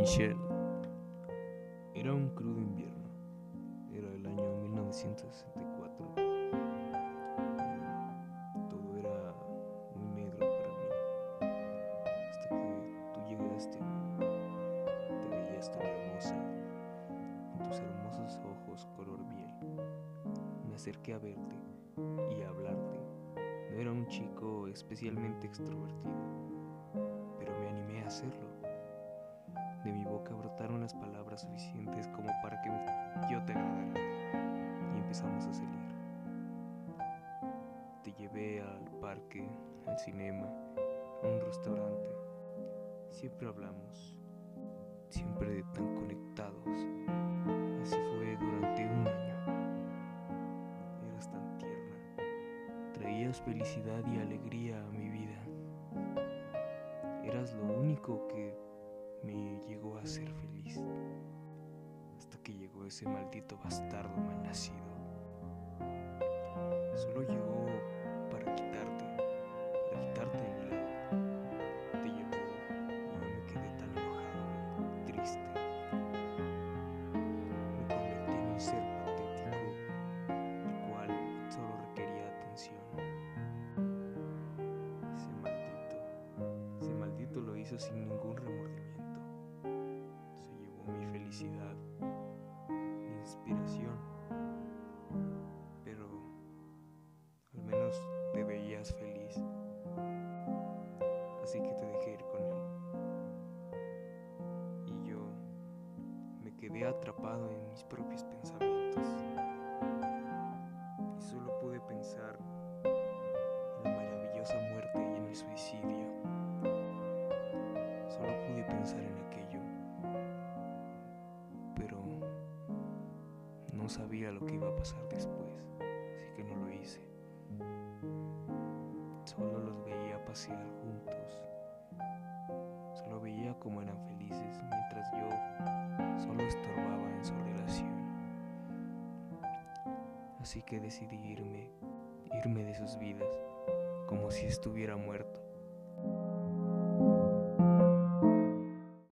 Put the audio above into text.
Michelle. Era un crudo invierno. Era el año 1964. Todo era muy negro para mí. Hasta que tú llegaste. Te veías tan hermosa. Con tus hermosos ojos color miel. Me acerqué a verte y a hablarte. No era un chico especialmente extrovertido, pero me animé a hacerlo. Suficientes como para que yo te agradara y empezamos a salir. Te llevé al parque, al cinema, a un restaurante. Siempre hablamos, siempre tan conectados. Así fue durante un año. Eras tan tierna, traías felicidad y alegría a mi vida. Eras lo único que me llegó a ser feliz. Hasta que llegó ese maldito bastardo malnacido. Solo llegó para quitarte, para quitarte de mi lado. Te llevó y yo me quedé tan enojado, triste. Me convertí en un ser patético, el cual solo requería atención. Ese maldito, ese maldito lo hizo sin ningún felicidad, inspiración. Pero al menos te veías feliz. Así que te dejé ir con él. Y yo me quedé atrapado en mis propios pensamientos. Sabía lo que iba a pasar después, así que no lo hice. Solo los veía pasear juntos. Solo veía cómo eran felices mientras yo solo estorbaba en su relación. Así que decidí irme, irme de sus vidas, como si estuviera muerto.